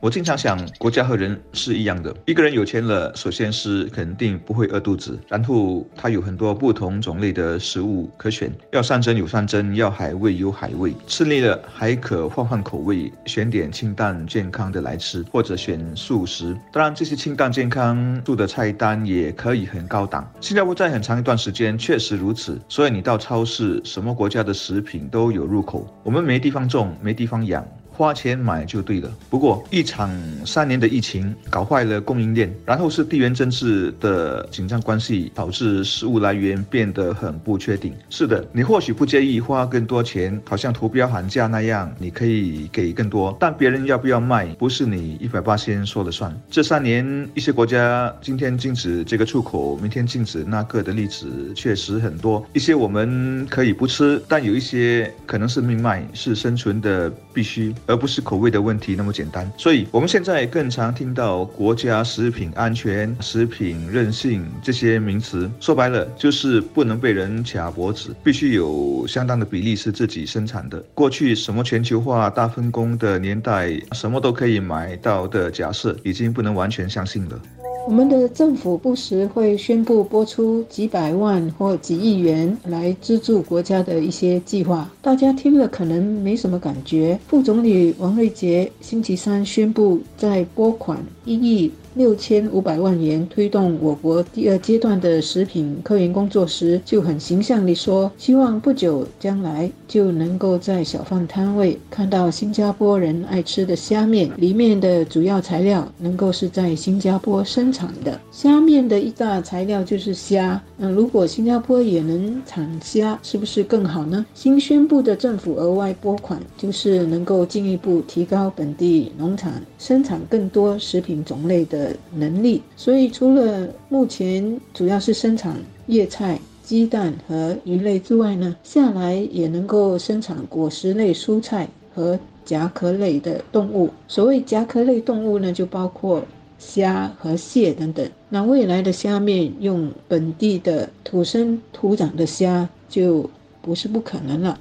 我经常想，国家和人是一样的。一个人有钱了，首先是肯定不会饿肚子，然后他有很多不同种类的食物可选，要山珍有山珍，要海味有海味。吃腻了还可换换口味，选点清淡健康的来吃，或者选素食。当然，这些清淡健康素的菜单也可以很高档。新加坡在很长一段时间确实如此，所以你到超市，什么国家的食品都有入口。我们没地方种，没地方养。花钱买就对了。不过一场三年的疫情搞坏了供应链，然后是地缘政治的紧张关系，导致食物来源变得很不确定。是的，你或许不介意花更多钱，好像图标喊价那样，你可以给更多，但别人要不要卖，不是你一百八先说了算。这三年，一些国家今天禁止这个出口，明天禁止那个的例子确实很多。一些我们可以不吃，但有一些可能是命脉，是生存的必须。而不是口味的问题那么简单，所以我们现在更常听到国家食品安全、食品韧性这些名词。说白了，就是不能被人卡脖子，必须有相当的比例是自己生产的。过去什么全球化大分工的年代，什么都可以买到的假设，已经不能完全相信了。我们的政府不时会宣布拨出几百万或几亿元来资助国家的一些计划，大家听了可能没什么感觉。副总理王瑞杰星期三宣布在拨款一亿。六千五百万元推动我国第二阶段的食品科研工作时，就很形象地说，希望不久将来就能够在小贩摊位看到新加坡人爱吃的虾面，里面的主要材料能够是在新加坡生产的。虾面的一大材料就是虾，那如果新加坡也能产虾，是不是更好呢？新宣布的政府额外拨款，就是能够进一步提高本地农产生产更多食品种类的。能力，所以除了目前主要是生产叶菜、鸡蛋和鱼类之外呢，下来也能够生产果实类蔬菜和甲壳类的动物。所谓甲壳类动物呢，就包括虾和蟹等等。那未来的虾面用本地的土生土长的虾，就不是不可能了。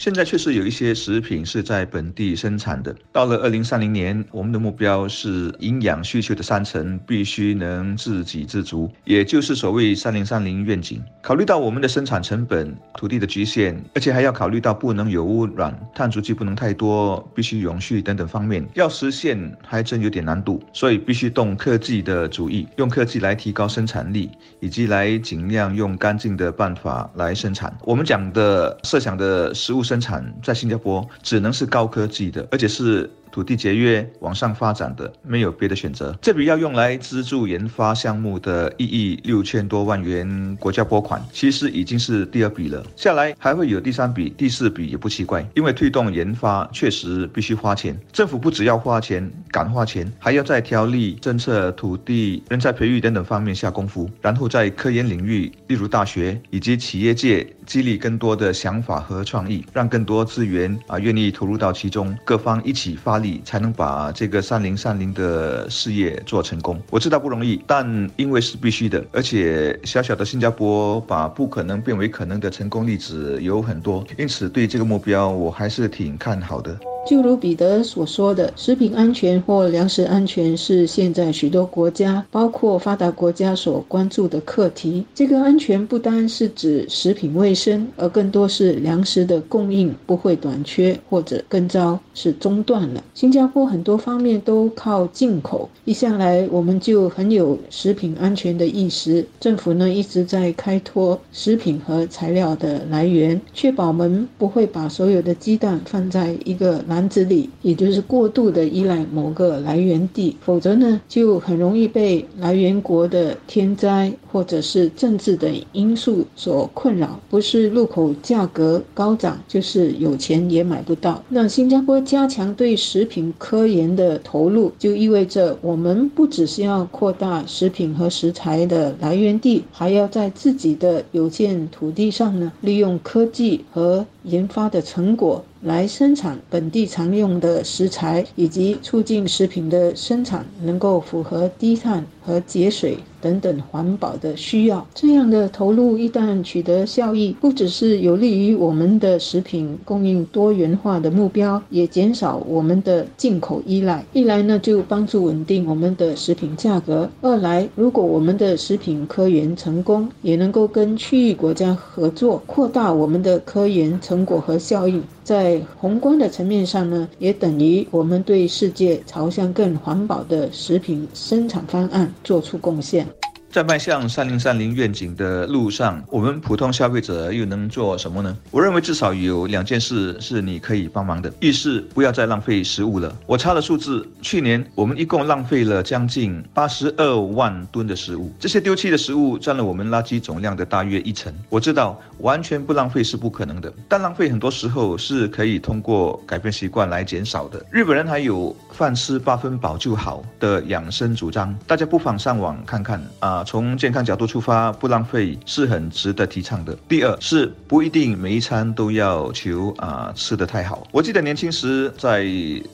现在确实有一些食品是在本地生产的。到了二零三零年，我们的目标是营养需求的三成必须能自给自足，也就是所谓“三零三零”愿景。考虑到我们的生产成本、土地的局限，而且还要考虑到不能有污染、碳足迹不能太多、必须永续等等方面，要实现还真有点难度。所以必须动科技的主意，用科技来提高生产力，以及来尽量用干净的办法来生产。我们讲的设想的食物。生产在新加坡只能是高科技的，而且是。土地节约往上发展的没有别的选择。这笔要用来资助研发项目的一亿六千多万元国家拨款，其实已经是第二笔了。下来还会有第三笔、第四笔也不奇怪，因为推动研发确实必须花钱。政府不只要花钱、敢花钱，还要在条例、政策、土地、人才培育等等方面下功夫，然后在科研领域，例如大学以及企业界，激励更多的想法和创意，让更多资源啊愿意投入到其中，各方一起发。你才能把这个三零三零的事业做成功。我知道不容易，但因为是必须的，而且小小的新加坡把不可能变为可能的成功例子有很多，因此对这个目标我还是挺看好的。就如彼得所说的，食品安全或粮食安全是现在许多国家，包括发达国家所关注的课题。这个安全不单是指食品卫生，而更多是粮食的供应不会短缺，或者更糟是中断了。新加坡很多方面都靠进口，一向来我们就很有食品安全的意识。政府呢一直在开拓食品和材料的来源，确保我们不会把所有的鸡蛋放在一个。篮子里，也就是过度的依赖某个来源地，否则呢，就很容易被来源国的天灾或者是政治的因素所困扰。不是入口价格高涨，就是有钱也买不到。让新加坡加强对食品科研的投入，就意味着我们不只是要扩大食品和食材的来源地，还要在自己的有限土地上呢，利用科技和研发的成果。来生产本地常用的食材，以及促进食品的生产能够符合低碳和节水。等等环保的需要，这样的投入一旦取得效益，不只是有利于我们的食品供应多元化的目标，也减少我们的进口依赖。一来呢，就帮助稳定我们的食品价格；二来，如果我们的食品科研成功，也能够跟区域国家合作，扩大我们的科研成果和效应。在宏观的层面上呢，也等于我们对世界朝向更环保的食品生产方案做出贡献。在迈向三零三零愿景的路上，我们普通消费者又能做什么呢？我认为至少有两件事是你可以帮忙的。一是不要再浪费食物了。我查了数字，去年我们一共浪费了将近八十二万吨的食物，这些丢弃的食物占了我们垃圾总量的大约一成。我知道完全不浪费是不可能的，但浪费很多时候是可以通过改变习惯来减少的。日本人还有饭吃八分饱就好的养生主张，大家不妨上网看看啊。从健康角度出发，不浪费是很值得提倡的。第二是不一定每一餐都要求啊吃得太好。我记得年轻时在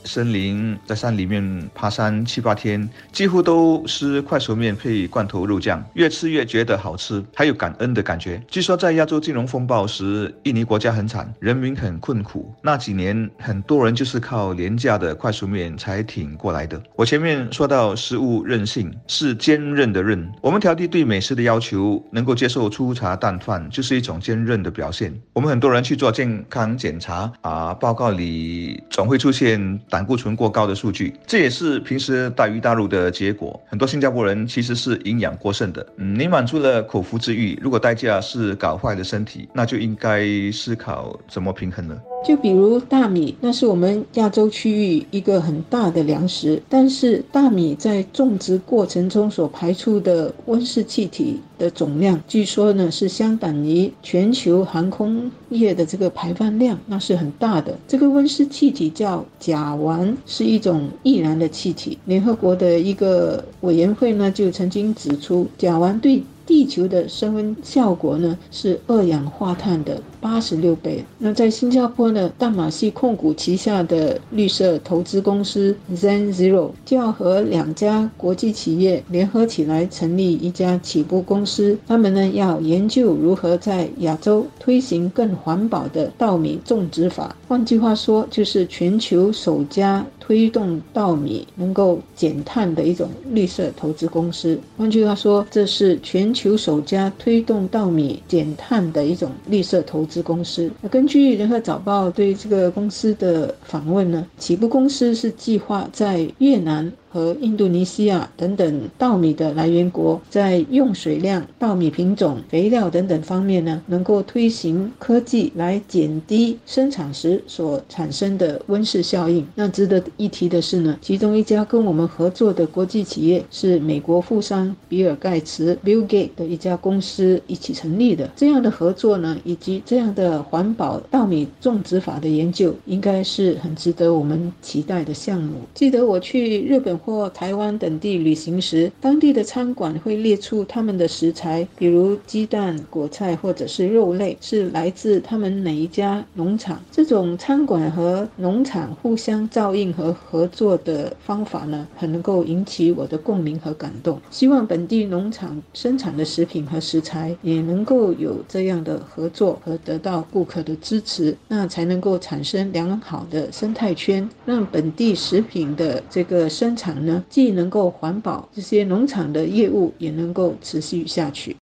森林、在山里面爬山七八天，几乎都是快熟面配罐头肉酱，越吃越觉得好吃，还有感恩的感觉。据说在亚洲金融风暴时，印尼国家很惨，人民很困苦，那几年很多人就是靠廉价的快熟面才挺过来的。我前面说到食物韧性是坚韧的韧，我们。们调低对美食的要求，能够接受粗茶淡饭，就是一种坚韧的表现。我们很多人去做健康检查啊，报告里总会出现胆固醇过高的数据，这也是平时大鱼大肉的结果。很多新加坡人其实是营养过剩的。嗯，你满足了口腹之欲，如果代价是搞坏了身体，那就应该思考怎么平衡了。就比如大米，那是我们亚洲区域一个很大的粮食，但是大米在种植过程中所排出的温室气体的总量，据说呢是相等于全球航空业的这个排放量，那是很大的。这个温室气体叫甲烷，是一种易燃的气体。联合国的一个委员会呢就曾经指出，甲烷对地球的升温效果呢是二氧化碳的八十六倍。那在新加坡呢，大马戏控股旗下的绿色投资公司 Zen Zero 就要和两家国际企业联合起来成立一家起步公司。他们呢要研究如何在亚洲推行更环保的稻米种植法。换句话说，就是全球首家。推动稻米能够减碳的一种绿色投资公司。换句话说，这是全球首家推动稻米减碳的一种绿色投资公司。那根据《联合早报》对这个公司的访问呢，起步公司是计划在越南。和印度尼西亚等等稻米的来源国，在用水量、稻米品种、肥料等等方面呢，能够推行科技来减低生产时所产生的温室效应。那值得一提的是呢，其中一家跟我们合作的国际企业是美国富商比尔盖茨 （Bill Gates） 的一家公司一起成立的。这样的合作呢，以及这样的环保稻米种植法的研究，应该是很值得我们期待的项目。记得我去日本。或台湾等地旅行时，当地的餐馆会列出他们的食材，比如鸡蛋、果菜或者是肉类，是来自他们哪一家农场。这种餐馆和农场互相照应和合作的方法呢，很能够引起我的共鸣和感动。希望本地农场生产的食品和食材也能够有这样的合作和得到顾客的支持，那才能够产生良好的生态圈，让本地食品的这个生产。呢，既能够环保，这些农场的业务也能够持续下去。